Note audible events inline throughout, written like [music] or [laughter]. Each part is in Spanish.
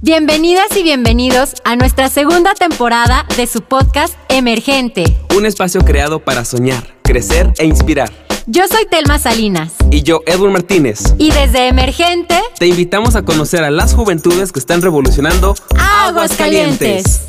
Bienvenidas y bienvenidos a nuestra segunda temporada de su podcast Emergente. Un espacio creado para soñar, crecer e inspirar. Yo soy Telma Salinas. Y yo, Edwin Martínez. Y desde Emergente te invitamos a conocer a las juventudes que están revolucionando Aguascalientes.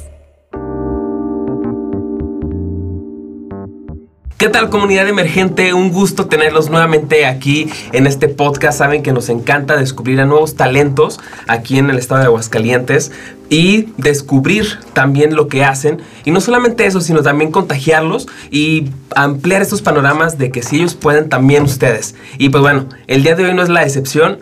¿Qué tal comunidad emergente? Un gusto tenerlos nuevamente aquí en este podcast. Saben que nos encanta descubrir a nuevos talentos aquí en el estado de Aguascalientes y descubrir también lo que hacen. Y no solamente eso, sino también contagiarlos y ampliar estos panoramas de que si ellos pueden, también ustedes. Y pues bueno, el día de hoy no es la excepción.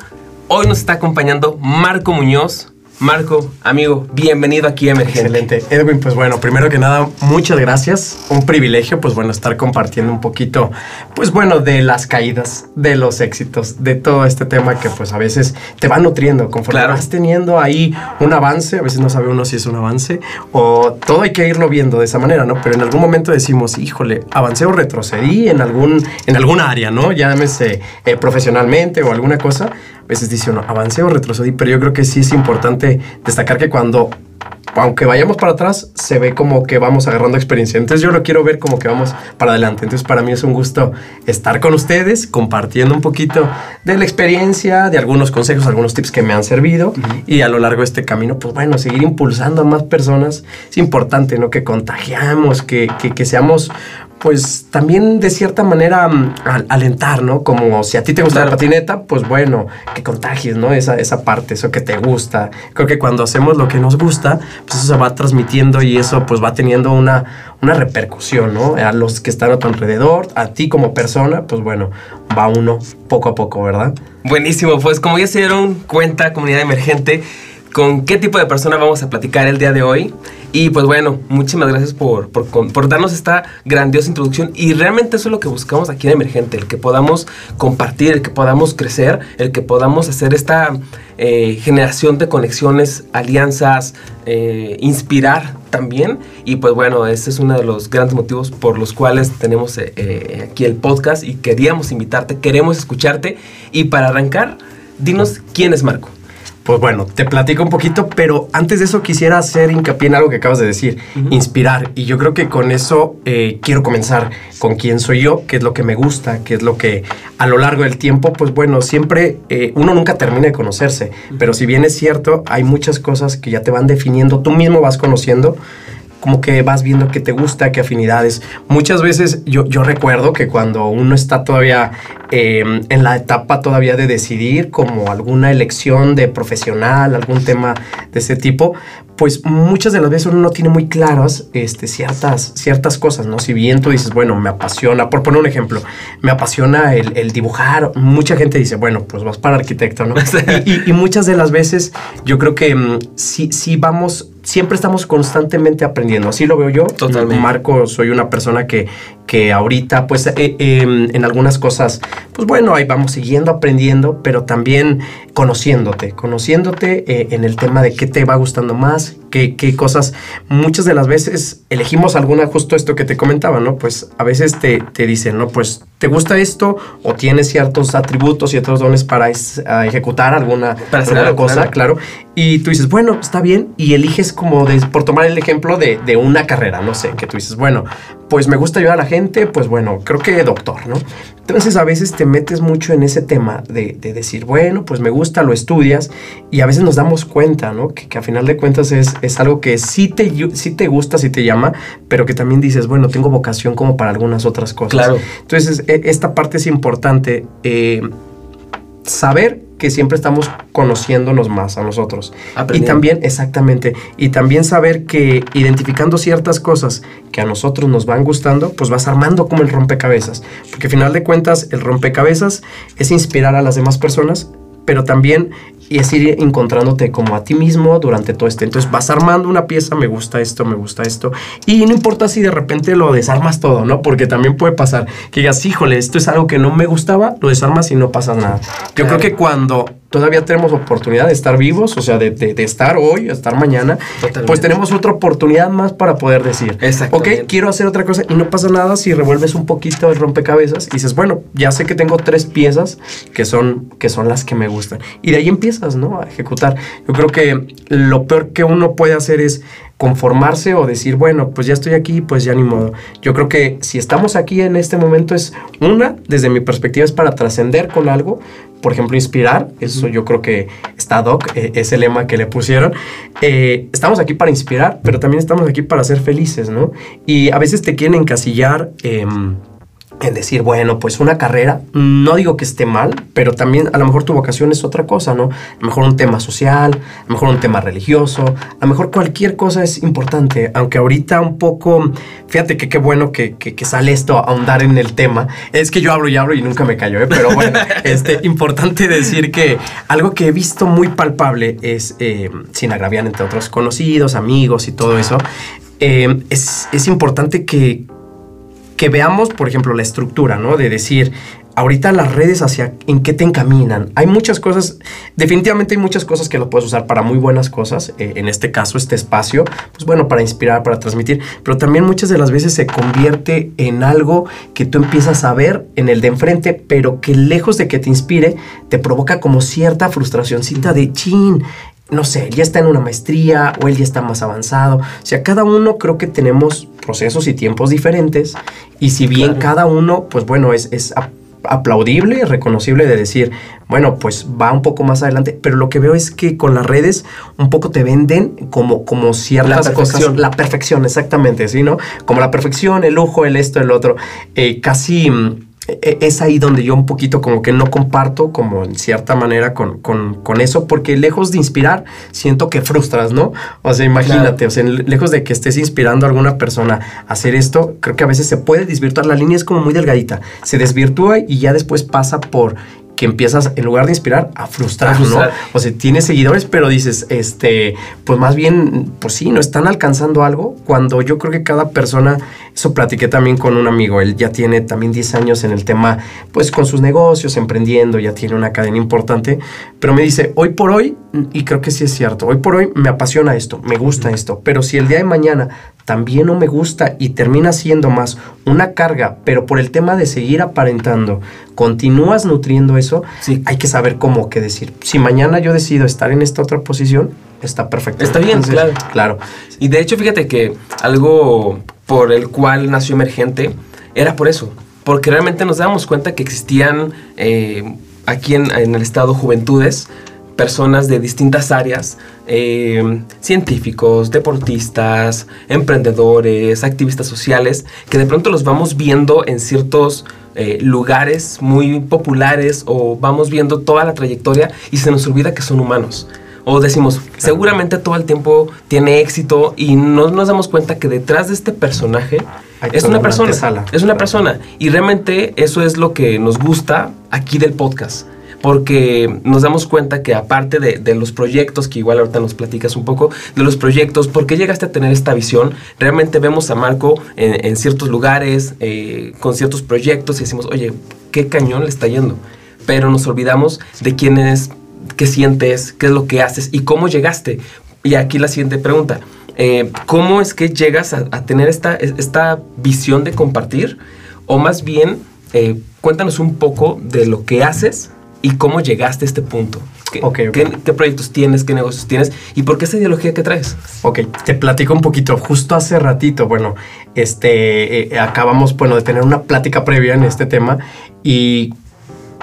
Hoy nos está acompañando Marco Muñoz, Marco, amigo, bienvenido aquí a Emergente. Excelente. Edwin, pues bueno, primero que nada, muchas gracias. Un privilegio, pues bueno, estar compartiendo un poquito, pues bueno, de las caídas, de los éxitos, de todo este tema que pues a veces te va nutriendo conforme vas teniendo ahí un avance, a veces no sabe uno si es un avance, o todo hay que irlo viendo de esa manera, ¿no? Pero en algún momento decimos, híjole, avancé o retrocedí en algún, en alguna área, ¿no? Llámese eh, profesionalmente o alguna cosa veces dice uno, avancé o retrocedí, pero yo creo que sí es importante destacar que cuando, aunque vayamos para atrás, se ve como que vamos agarrando experiencia. Entonces yo lo quiero ver como que vamos para adelante. Entonces para mí es un gusto estar con ustedes, compartiendo un poquito de la experiencia, de algunos consejos, algunos tips que me han servido y a lo largo de este camino, pues bueno, seguir impulsando a más personas. Es importante, ¿no? Que contagiamos, que, que, que seamos pues también de cierta manera mm, alentar, ¿no? Como si a ti te gusta la patineta, pues bueno, que contagies, ¿no? Esa, esa parte, eso que te gusta. Creo que cuando hacemos lo que nos gusta, pues eso se va transmitiendo y eso pues va teniendo una, una repercusión, ¿no? A los que están a tu alrededor, a ti como persona, pues bueno, va uno poco a poco, ¿verdad? Buenísimo, pues como ya se dieron cuenta, comunidad emergente, con qué tipo de persona vamos a platicar el día de hoy. Y pues bueno, muchísimas gracias por, por, darnos esta grandiosa introducción. Y realmente eso es lo que buscamos aquí en Emergente, el que podamos compartir, el que podamos crecer, el que podamos hacer esta eh, generación de conexiones, alianzas, eh, inspirar también. Y pues bueno, ese es uno de los grandes motivos por los cuales tenemos eh, aquí el podcast y queríamos invitarte, queremos escucharte. Y para arrancar, dinos quién es Marco. Pues bueno, te platico un poquito, pero antes de eso quisiera hacer hincapié en algo que acabas de decir, inspirar. Y yo creo que con eso eh, quiero comenzar con quién soy yo, qué es lo que me gusta, qué es lo que a lo largo del tiempo, pues bueno, siempre eh, uno nunca termina de conocerse, pero si bien es cierto, hay muchas cosas que ya te van definiendo, tú mismo vas conociendo como que vas viendo qué te gusta, qué afinidades. Muchas veces yo, yo recuerdo que cuando uno está todavía em, en la etapa todavía de decidir como alguna elección de profesional, algún tema de ese tipo, pues muchas de las veces uno no tiene muy claras este, ciertas, ciertas cosas, ¿no? Si bien tú dices, bueno, me apasiona, por poner un ejemplo, me apasiona el, dibujar, mucha gente dice, bueno, pues vas para arquitecto, ¿no? [laughs] y, muchas de las veces yo creo que mm, sí, sí vamos siempre estamos constantemente aprendiendo. Así lo veo yo. Totalmente. Marco, soy una persona que, que ahorita, pues, eh, em, en algunas cosas, pues bueno, ahí vamos siguiendo aprendiendo, pero también conociéndote, conociéndote eh, en el tema de qué te va gustando más, qué, qué, cosas. Muchas de las veces elegimos alguna, justo esto que te comentaba, ¿no? Pues a veces te, te dicen, ¿no? Pues te gusta esto o tienes ciertos atributos y otros dones para ejecutar alguna, para cosa, claro. Y tú dices, bueno, está bien, y eliges como de, por tomar el ejemplo de, de una carrera, no sé, que tú dices, bueno, pues me gusta ayudar a la gente, pues bueno, creo que doctor, ¿no? Entonces a veces te metes mucho en ese tema de, decir, bueno, pues me gusta, lo estudias y a veces nos damos cuenta, ¿no? Que, a final de cuentas es, es, algo que sí te, sí te gusta, sí te llama, pero que también dices, bueno, tengo vocación como para algunas otras cosas. Claro. Entonces e, esta parte es importante. Eh, saber que siempre estamos conociéndonos más a nosotros. Y también, exactamente, y también saber que identificando ciertas cosas que a nosotros nos van gustando, pues vas armando como el rompecabezas. Porque al final de cuentas, el rompecabezas es inspirar a las demás personas, pero también y es ir encontrándote como a ti mismo durante todo este. Entonces vas armando una pieza, me gusta esto, me gusta esto. Y no importa si de repente lo desarmas todo, ¿no? Porque también puede pasar que digas, híjole, esto es algo que no me gustaba, lo desarmas y no pasa nada. Yo creo que cuando todavía tenemos oportunidad de estar vivos, o sea, de, de, estar hoy, estar mañana, pues tenemos otra oportunidad más para poder decir, ok, quiero hacer otra cosa y no pasa nada si revuelves un poquito el rompecabezas y dices, bueno, ya sé que tengo tres piezas que son, que son las que me gustan. Y de ahí empiezas, ¿no? A ejecutar. Yo creo que lo peor que uno puede hacer es conformarse o decir, bueno, pues ya estoy aquí, pues ya ni modo. Yo creo que si estamos aquí en este momento es una, desde mi perspectiva, es para trascender con algo, por ejemplo, inspirar, eso yo creo que está doc, eh, es el lema que le pusieron. Eh, estamos aquí para inspirar, pero también estamos aquí para ser felices, ¿no? Y a veces te quieren encasillar. Eh, en decir, bueno, pues una carrera, no digo que esté mal, pero también a lo mejor tu vocación es otra cosa, ¿no? A lo mejor un tema social, a lo mejor un tema religioso, a lo mejor cualquier cosa es importante, aunque ahorita un poco, fíjate que qué bueno que, que, sale esto a ahondar en el tema. Es que yo hablo y hablo y nunca me callo, ¿eh? pero bueno, [laughs] este, importante decir que algo que he visto muy palpable es, eh, sin agraviar entre otros conocidos, amigos y todo eso, eh, es, es importante que que veamos, por ejemplo, la estructura, ¿no? De decir, ahorita las redes hacia en qué te encaminan. Hay muchas cosas, definitivamente hay muchas cosas que lo puedes usar para muy buenas cosas. Eh, en este caso, este espacio, pues bueno, para inspirar, para transmitir, pero también muchas de las veces se convierte en algo que tú empiezas a ver en el de enfrente, pero que lejos de que te inspire, te provoca como cierta frustracióncita de chin no sé, ya está en una maestría o él ya está más avanzado. O sea, cada uno creo que tenemos procesos y tiempos diferentes y si bien cada uno, pues bueno, es, es aplaudible, reconocible de decir, bueno, pues va un poco más adelante, pero lo que veo es que con las redes un poco te venden como, como ciertas la perfección. la perfección, exactamente, ¿sí, no? Como la perfección, el lujo, el esto, el otro, eh, casi mm, es ahí donde yo un poquito como que no comparto como en cierta manera con, con, eso, porque lejos de inspirar, siento que frustras, ¿no? O sea, imagínate, o sea, lejos de que estés inspirando a alguna persona a hacer esto, creo que a veces se puede desvirtuar, la línea es como muy delgadita, se desvirtúa y ya después pasa por que empiezas, en lugar de inspirar, a frustrar, ¿no? O sea, tienes seguidores, pero dices, este, pues más bien, pues sí, no están alcanzando algo, cuando yo creo que cada persona, eso platiqué también con un amigo, él ya tiene también 10 años en el tema, pues con sus negocios, emprendiendo, ya tiene una cadena importante, pero me dice, hoy por hoy, y creo que sí es cierto, hoy por hoy me apasiona esto, me gusta esto, pero si el día de mañana también no me gusta y termina siendo más una carga, pero por el tema de seguir aparentando, continúas nutriendo eso, sí. hay que saber cómo que decir. Si mañana yo decido estar en esta otra posición, está perfecto. Está bien, claro. Claro. Y de hecho, fíjate que algo por el cual nació Emergente era por eso, porque realmente nos dábamos cuenta que existían eh, aquí en, en el estado juventudes personas de distintas áreas, eh, científicos, deportistas, emprendedores, activistas sociales, que de pronto los vamos viendo en ciertos eh, lugares muy populares o vamos viendo toda la trayectoria y se nos olvida que son humanos. O decimos, seguramente todo el tiempo tiene éxito y no nos damos cuenta que detrás de este personaje es una persona. Es una persona. Y realmente eso es lo que nos gusta aquí del podcast porque nos damos cuenta que aparte de, los proyectos, que igual ahorita nos platicas un poco, de los proyectos, ¿por qué llegaste a tener esta visión? Realmente vemos a Marco en, ciertos lugares, eh, con ciertos proyectos y decimos, oye, qué cañón le está yendo. Pero nos olvidamos de quién es, qué sientes, qué es lo que haces y cómo llegaste. Y aquí la siguiente pregunta. Eh, ¿Cómo es que llegas a, tener esta, esta visión de compartir? O más bien, eh, cuéntanos un poco de lo que haces y cómo llegaste a este punto. ¿Qué, ¿qué, proyectos tienes? ¿Qué negocios tienes? ¿Y por qué esa ideología que traes? Ok, te platico un poquito. Justo hace ratito, bueno, este, eh, acabamos, bueno, de tener una plática previa en este tema y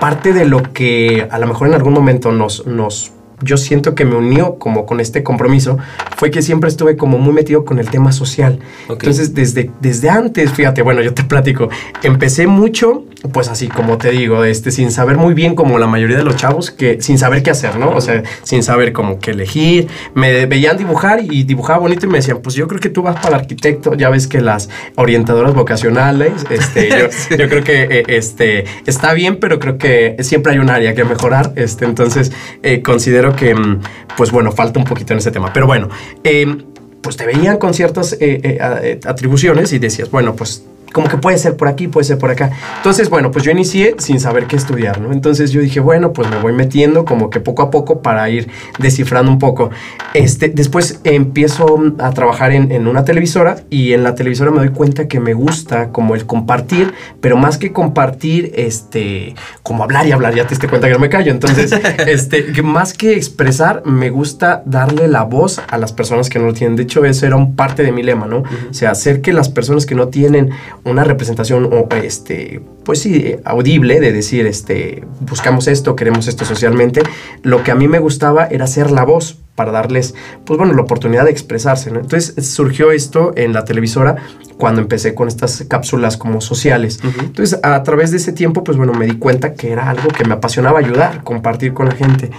parte de lo que a lo mejor en algún momento nos, nos yo siento que me unió como con este compromiso fue que siempre estuve como muy metido con el tema social. Entonces, desde, desde antes, fíjate, bueno, yo te [laughs] platico, empecé mucho, pues así como te digo, este, sin saber muy bien como la mayoría de los chavos, que sin saber qué hacer, ¿no? O sea, sin saber cómo qué elegir. Me veían dibujar y dibujaba bonito y me decían, pues yo creo que tú vas para arquitecto, ya ves que las orientadoras vocacionales, este, [laughs] yo, creo que eh, este, está bien, pero creo que siempre hay un área que mejorar, este, entonces eh, considero que, mm, pues bueno, falta un poquito en ese tema. Pero bueno, em, pues te veían con ciertas eh, eh, eh, atribuciones y decías, bueno, pues como que puede ser por aquí, puede ser por acá. Entonces, bueno, pues yo inicié sin saber qué estudiar, ¿no? Entonces yo dije, bueno, pues me voy metiendo como que poco a poco para ir descifrando un poco. Este, después empiezo a trabajar en, en una televisora y en la televisora me doy cuenta que me gusta como el compartir, pero más que compartir, este, como hablar y hablar, ya te diste cuenta que no me callo. Entonces, [laughs] este, que más que expresar, me gusta darle la voz a las personas que no lo tienen. De hecho, eso era un parte de mi lema, ¿no? O sea, hacer que las personas que no tienen una representación o este pues sí, audible de decir, este, buscamos esto, queremos esto socialmente. Lo que a mí me gustaba era ser la voz para darles, pues bueno, la oportunidad de expresarse, ¿no? Entonces surgió esto en la televisora cuando empecé con estas cápsulas como sociales. Entonces, a través de ese tiempo, pues bueno, me di cuenta que era algo que me apasionaba ayudar, compartir con la gente.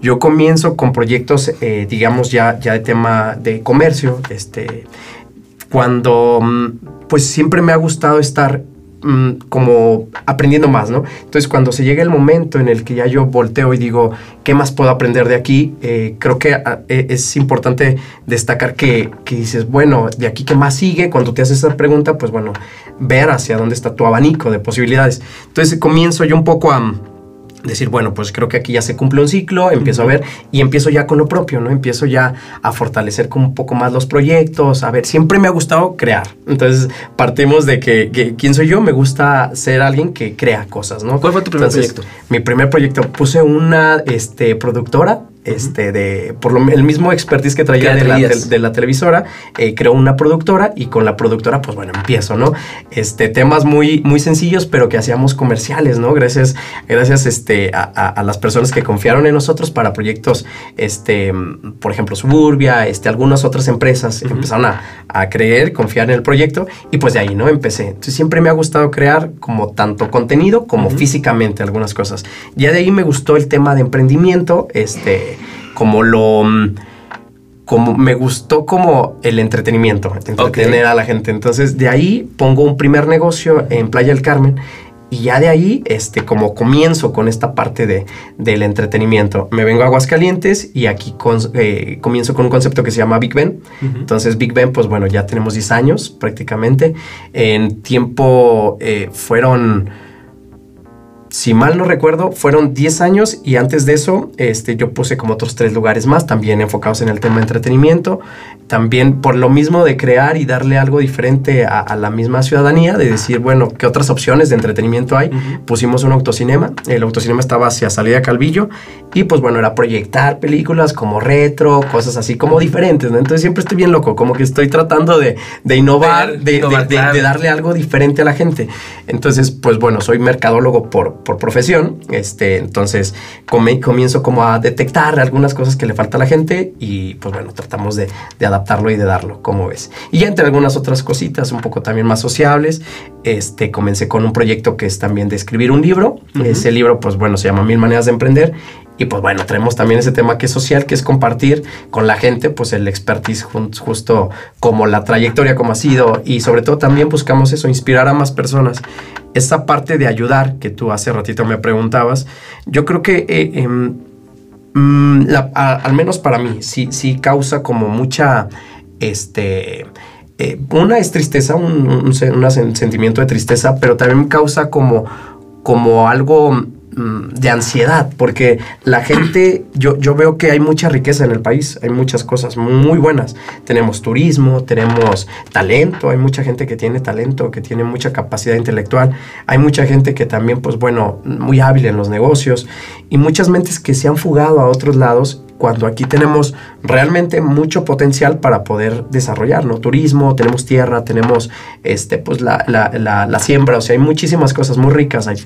Yo comienzo con proyectos, eh, digamos, ya, ya de tema de comercio, este, cuando mm, pues siempre me ha gustado estar mm, como aprendiendo más, ¿no? Entonces cuando se llega el momento en el que ya yo volteo y digo, ¿qué más puedo aprender de aquí? Eh, creo que ah, e, es importante destacar que, que, dices, bueno, de aquí qué más sigue, cuando te haces esa pregunta, pues bueno, ver hacia dónde está tu abanico de posibilidades. Entonces comienzo yo un poco a decir, bueno, pues creo que aquí ya se cumple un ciclo, empiezo a ver y empiezo ya con lo propio, ¿no? Empiezo ya a fortalecer como un poco más los proyectos, a ver, siempre me ha gustado crear. Entonces, partimos de que, ¿quién soy yo? Me gusta ser alguien que crea cosas, ¿no? ¿Cuál fue tu primer proyecto? Mi primer proyecto, puse una este, productora este, de, por lo, el mismo expertise que traía de la, de la, televisora, eh, creó una productora y con la productora, pues bueno, empiezo, ¿no? Este, temas muy, muy sencillos, pero que hacíamos comerciales, ¿no? Gracias, gracias este, a, a, las personas que confiaron en nosotros para proyectos, este, por ejemplo, Suburbia, este, algunas otras empresas empezaron a, a, creer, confiar en el proyecto y pues de ahí, ¿no? Empecé. Entonces siempre me ha gustado crear como tanto contenido como físicamente algunas cosas. Ya de ahí me gustó el tema de emprendimiento, este, como lo mm, como me gustó como el entretenimiento, entretener a la gente. Entonces, de ahí pongo un primer negocio en Playa del Carmen y ya de ahí, este, como comienzo con esta parte de, del entretenimiento. Me vengo a Aguascalientes y aquí eh, comienzo con un concepto que se llama Big Ben. Entonces, Big Ben, pues bueno, ya tenemos 10 años prácticamente. En tiempo eh, fueron si mal no recuerdo, fueron 10 años y antes de eso este, yo puse como otros tres lugares más, también enfocados en el tema de entretenimiento, también por lo mismo de crear y darle algo diferente a, la misma ciudadanía, de decir, bueno, ¿qué otras opciones de entretenimiento hay? Pusimos un autocinema, el autocinema estaba hacia Salida Calvillo y pues bueno, era proyectar películas como retro, cosas así como diferentes, ¿no? Entonces siempre estoy bien loco, como que estoy tratando de, innovar, de, de, darle algo diferente a la gente. Entonces, pues bueno, soy mercadólogo por por profesión, este, entonces comienzo como a detectar algunas cosas que le falta a la gente y pues bueno, tratamos de, adaptarlo y de darlo, como ves. Y ya entre algunas otras cositas un poco también más sociables, este, comencé con un proyecto que es también de escribir un libro. Ese libro, pues bueno, se llama Mil Maneras de Emprender y pues bueno, traemos también ese tema que es social, que es compartir con la gente pues el expertise justo como la trayectoria como ha sido y sobre todo también buscamos eso, inspirar a más personas. Esa parte de ayudar que tú hace ratito me preguntabas, yo creo que eh, em, mm, al menos para mí sí, sí causa como mucha, este... Eh, una es tristeza, un, un, sentimiento de tristeza, pero también causa como, como algo de ansiedad, porque la gente, yo, yo veo que hay mucha riqueza en el país, hay muchas cosas muy buenas. Tenemos turismo, tenemos talento, hay mucha gente que tiene talento, que tiene mucha capacidad intelectual, hay mucha gente que también, pues bueno, muy hábil en los negocios y muchas mentes que se han fugado a otros lados cuando aquí tenemos realmente mucho potencial para poder desarrollar, ¿no? Turismo, tenemos tierra, tenemos este, pues la, la, la, siembra, o sea, hay muchísimas cosas muy ricas, hay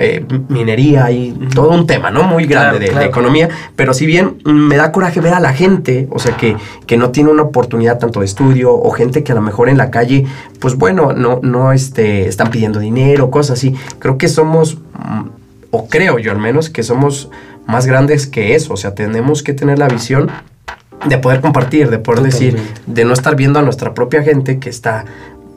eh, minería, hay todo un tema, ¿no? Muy grande de, la economía, pero si bien me da coraje ver a la gente, o sea, que, que no tiene una oportunidad tanto de estudio, o gente que a lo mejor en la calle, pues bueno, no, no este, están pidiendo dinero, cosas así, creo que somos, mm, o creo yo al menos, que somos más grandes que eso. O sea, tenemos que tener la visión de poder compartir, de poder decir, de no estar viendo a nuestra propia gente que está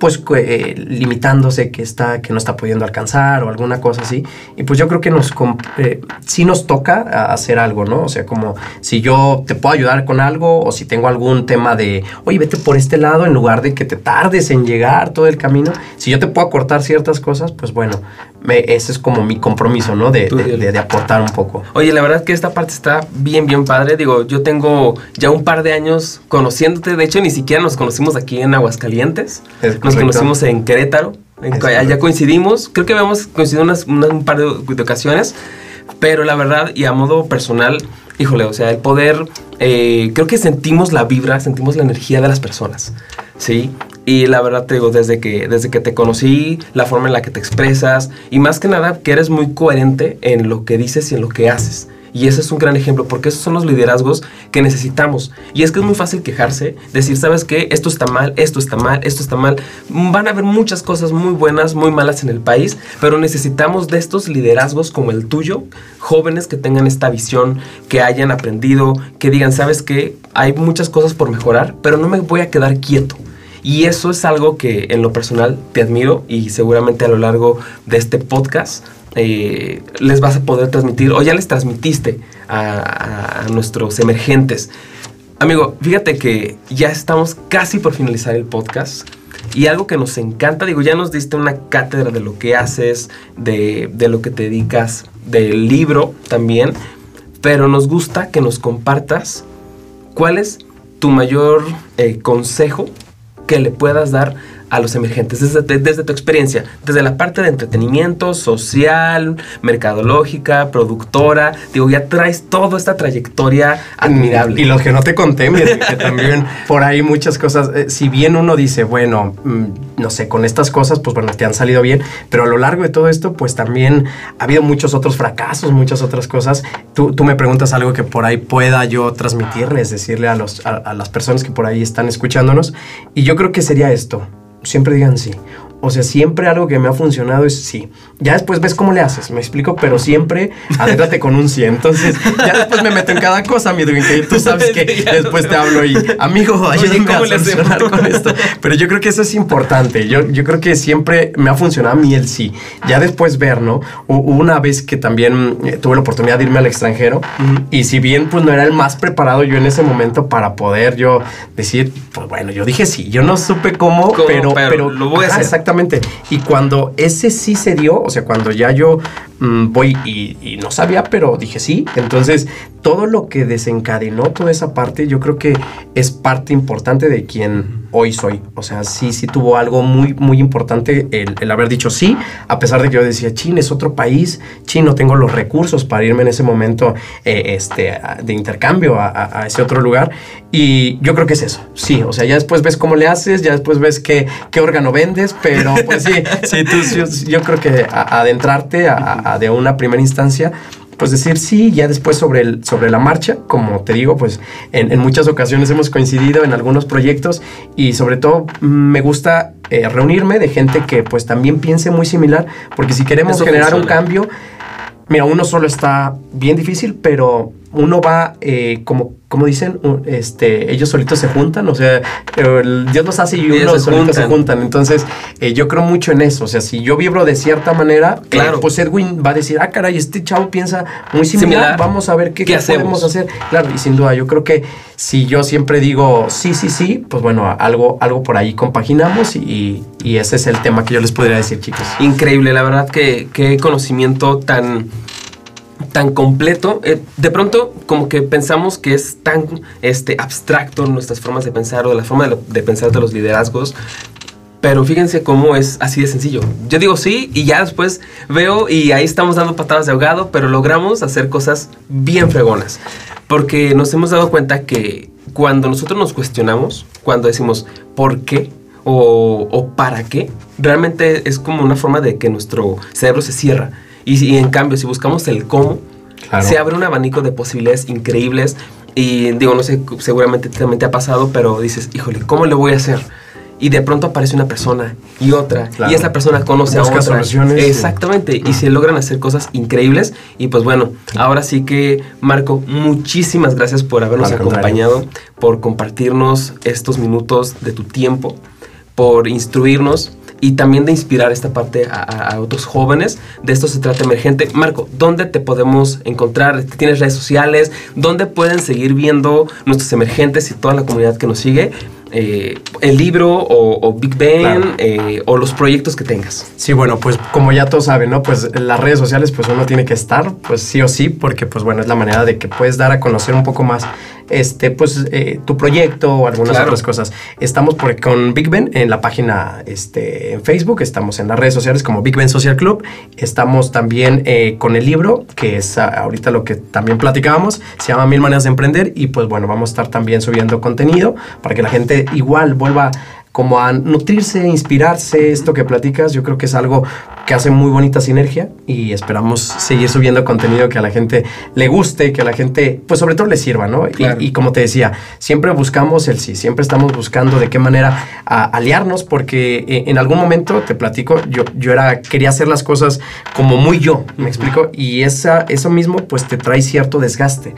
pues eh, limitándose, que está, que no está pudiendo alcanzar o alguna cosa así. Y pues yo creo que nos eh, sí nos toca hacer algo, ¿no? O sea, como si yo te puedo ayudar con algo o si tengo algún tema de, oye, vete por este lado en lugar de que te tardes en llegar todo el camino. Si yo te puedo acortar ciertas cosas, pues bueno, ese es como mi compromiso, ¿no? De, de, aportar un poco. Oye, la verdad que esta parte está bien, bien padre. Digo, yo tengo ya un par de años conociéndote. De hecho, ni siquiera nos conocimos aquí en Aguascalientes. Nos conocimos en Querétaro. allá coincidimos. Creo que habíamos coincidido unas, un par de, ocasiones. Pero la verdad, y a modo personal, híjole, o sea, el poder, eh, creo que sentimos la vibra, sentimos la energía de las personas, ¿sí? Y la verdad te digo, desde que, desde que te conocí, la forma en la que te expresas, y más que nada, que eres muy coherente en lo que dices y en lo que haces. Y ese es un gran ejemplo, porque esos son los liderazgos que necesitamos. Y es que es muy fácil quejarse, decir, ¿sabes qué? Esto está mal, esto está mal, esto está mal. Van a haber muchas cosas muy buenas, muy malas en el país, pero necesitamos de estos liderazgos como el tuyo, jóvenes que tengan esta visión, que hayan aprendido, que digan, ¿sabes qué? Hay muchas cosas por mejorar, pero no me voy a quedar quieto. Y eso es algo que en lo personal te admiro y seguramente a lo largo de este podcast eh, les vas a poder transmitir o ya les transmitiste a, nuestros emergentes. Amigo, fíjate que ya estamos casi por finalizar el podcast. Y algo que nos encanta, digo, ya nos diste una cátedra de lo que haces, de, lo que te dedicas, del libro también, pero nos gusta que nos compartas cuál es tu mayor eh, consejo que le puedas dar a los emergentes desde, desde, tu experiencia, desde la parte de entretenimiento, social, mercadológica, productora. Digo, ya traes toda esta trayectoria admirable. Y los que no te conté, que también [laughs] por ahí muchas cosas, eh, si bien uno dice, bueno, mm, no sé, con estas cosas, pues bueno, te han salido bien, pero a lo largo de todo esto, pues también ha habido muchos otros fracasos, muchas otras cosas. Tú, tú me preguntas algo que por ahí pueda yo transmitirles, decirle a, los, a las personas que por ahí están escuchándonos, y yo creo que sería esto siempre digan sí. O sea, siempre algo que me ha funcionado es sí. Ya después ves cómo le haces, me explico, pero siempre adéntrate con un sí. Entonces, ya después me meto en cada cosa, mi que tú sabes [laughs] que después te hablo y, amigo, ayúdame a solucionar con esto. Pero yo creo que eso es importante. Yo, yo creo que siempre me ha funcionado a mí el sí. Ya después ver, ¿no? Hubo una vez que también eh, tuve la oportunidad de irme al extranjero y si bien pues no era el más preparado yo en ese momento para poder yo decir, pues bueno, yo dije sí. Yo no supe cómo, pero, pero, lo voy a hacer. Exactamente y cuando ese sí se dio, o sea, cuando ya yo mm, voy y, y, no sabía, pero dije sí, entonces todo lo que desencadenó toda esa parte, yo creo que es parte importante de quien hoy soy. O sea, sí, sí tuvo algo muy, muy importante el, haber dicho sí, a pesar de que yo decía, China es otro país, China no tengo los recursos para irme en ese momento eh, este, de intercambio a, ese otro lugar. Y yo creo que es eso, sí, o sea, ya después ves cómo le haces, ya después ves qué, qué órgano vendes, pero pues sí, sí tú, yo, creo que adentrarte a, de una primera instancia, pues decir sí, ya después sobre, el, sobre la marcha, como te digo, pues en, muchas ocasiones hemos coincidido en algunos proyectos y sobre todo mm, me gusta eh, reunirme de gente que pues también piense muy similar, porque si queremos generar un cambio, mira, uno solo está bien difícil, pero uno va eh, como como dicen, este, ellos solitos se juntan, o sea, Dios los hace y uno solitos se juntan. Entonces, eh, yo creo mucho en eso. O sea, si yo vibro de cierta manera, eh, claro. pues Edwin va a decir, ah, caray, este chavo piensa muy similar, vamos a ver qué, podemos hacer. Claro, y sin duda, yo creo que si yo siempre digo sí, sí, sí, pues bueno, algo, algo por ahí compaginamos y, y ese es el tema que yo les podría decir, chicos. Increíble, la verdad que qué conocimiento tan tan completo. Eh, de pronto, como que pensamos que es tan este, abstracto nuestras formas de pensar o la forma de, pensar de los liderazgos. Pero fíjense cómo es así de sencillo. Yo digo sí y ya después veo y ahí estamos dando patadas de ahogado, pero logramos hacer cosas bien fregonas. Porque nos hemos dado cuenta que cuando nosotros nos cuestionamos, cuando decimos ¿por qué? O, o para qué, realmente es como una forma de que nuestro cerebro se cierra y, en cambio, si buscamos el cómo, se abre un abanico de posibilidades increíbles. Y digo, no sé, seguramente también te ha pasado, pero dices, híjole, ¿cómo le voy a hacer? y de pronto aparece una persona y otra y esa persona conoce a otra. Exactamente, y se logran hacer cosas increíbles y pues bueno, ahora sí que Marco, muchísimas gracias por habernos acompañado, por compartirnos estos minutos de tu tiempo por instruirnos y también de inspirar esta parte a, otros jóvenes. De esto se trata Emergente. Marco, ¿dónde te podemos encontrar? ¿Tienes redes sociales? ¿Dónde pueden seguir viendo nuestros emergentes y toda la comunidad que nos sigue? Eh, el libro o, Big Bang eh, o los proyectos que tengas. Sí, bueno, pues como ya todos saben, ¿no? Pues en las redes sociales pues uno tiene que estar, pues sí o sí, porque pues bueno, es la manera de que puedes dar a conocer un poco más este, pues, eh, tu proyecto o algunas otras cosas. Estamos por, con Big Ben en la página este, en Facebook, estamos en las redes sociales como Big Ben Social Club, estamos también eh, con el libro, que es ahorita lo que también platicábamos, se llama Mil Maneras de Emprender y pues bueno, vamos a estar también subiendo contenido para que la gente igual vuelva como a nutrirse, inspirarse, esto que platicas, yo creo que es algo que hace muy bonita sinergia y esperamos seguir subiendo contenido que a la gente le guste, que a la gente, pues sobre todo le sirva, ¿no? Y, como te decía, siempre buscamos el sí, siempre estamos buscando de qué manera aliarnos, porque eh, en algún momento, te platico, yo, yo era, quería hacer las cosas como muy yo, ¿me explico? Y esa, eso mismo, pues te trae cierto desgaste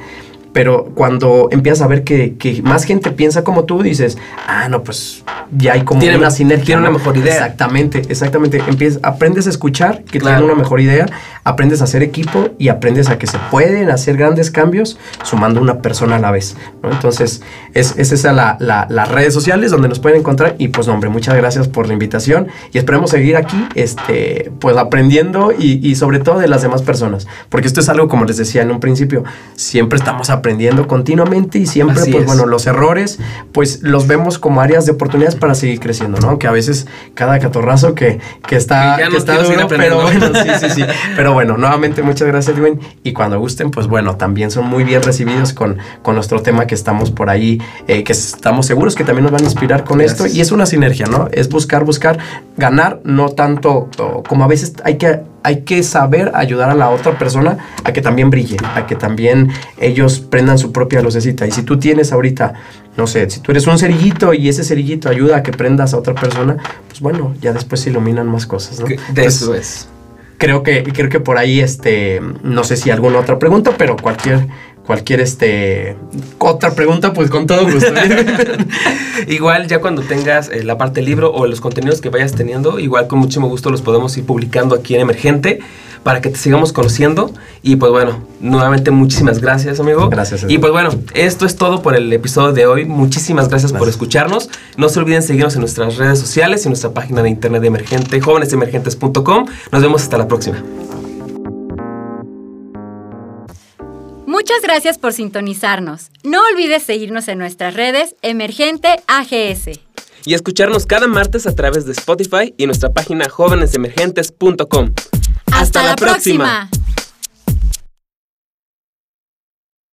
pero cuando empiezas a ver que, que, más gente piensa como tú, dices, ah, no, pues ya hay como tiene, una sinergia. Tiene una mejor idea. Exactamente, exactamente. Empiezas, aprendes a escuchar que tiene una mejor idea, aprendes a hacer equipo y aprendes a que se pueden hacer grandes cambios sumando una persona a la vez. Entonces, es, es esa la, las redes sociales donde nos pueden encontrar. Y pues, hombre, muchas gracias por la invitación y esperemos seguir aquí, este, pues aprendiendo y, y sobre todo de las demás personas. Porque esto es algo, como les decía en un principio, siempre estamos aprendiendo aprendiendo continuamente y siempre, pues bueno, los errores, pues los vemos como áreas de oportunidades para seguir creciendo, ¿no? Que a veces cada catorrazo que, que está, que, está duro, pero bueno, sí, sí, sí. Pero bueno, nuevamente muchas gracias, Edwin. Y cuando gusten, pues bueno, también son muy bien recibidos con, con nuestro tema que estamos por ahí, eh, que estamos seguros que también nos van a inspirar con esto. Y es una sinergia, ¿no? Es buscar, buscar, ganar, no tanto como a veces hay que hay que saber ayudar a la otra persona a que también brille, a que también ellos prendan su propia lucecita. Y si tú tienes ahorita, no sé, si tú eres un cerillito y ese cerillito ayuda a que prendas a otra persona, pues bueno, ya después se iluminan más cosas, ¿no? De eso es. Creo que, creo que por ahí, este, no sé si alguna otra pregunta, pero cualquier cualquier este otra pregunta, pues con todo gusto. [laughs] igual ya cuando tengas eh, la parte del libro o los contenidos que vayas teniendo, igual con muchísimo gusto los podemos ir publicando aquí en Emergente para que te sigamos conociendo. Y pues bueno, nuevamente muchísimas gracias, amigo. Gracias. Y pues bueno, esto es todo por el episodio de hoy. Muchísimas gracias, por escucharnos. No se olviden seguirnos en nuestras redes sociales y en nuestra página de internet de Emergente, jóvenesemergentes.com. Nos vemos hasta la próxima. Muchas gracias por sintonizarnos. No olvides seguirnos en nuestras redes Emergente AGS. Y escucharnos cada martes a través de Spotify y nuestra página jóvenesemergentes.com. Hasta, la, próxima.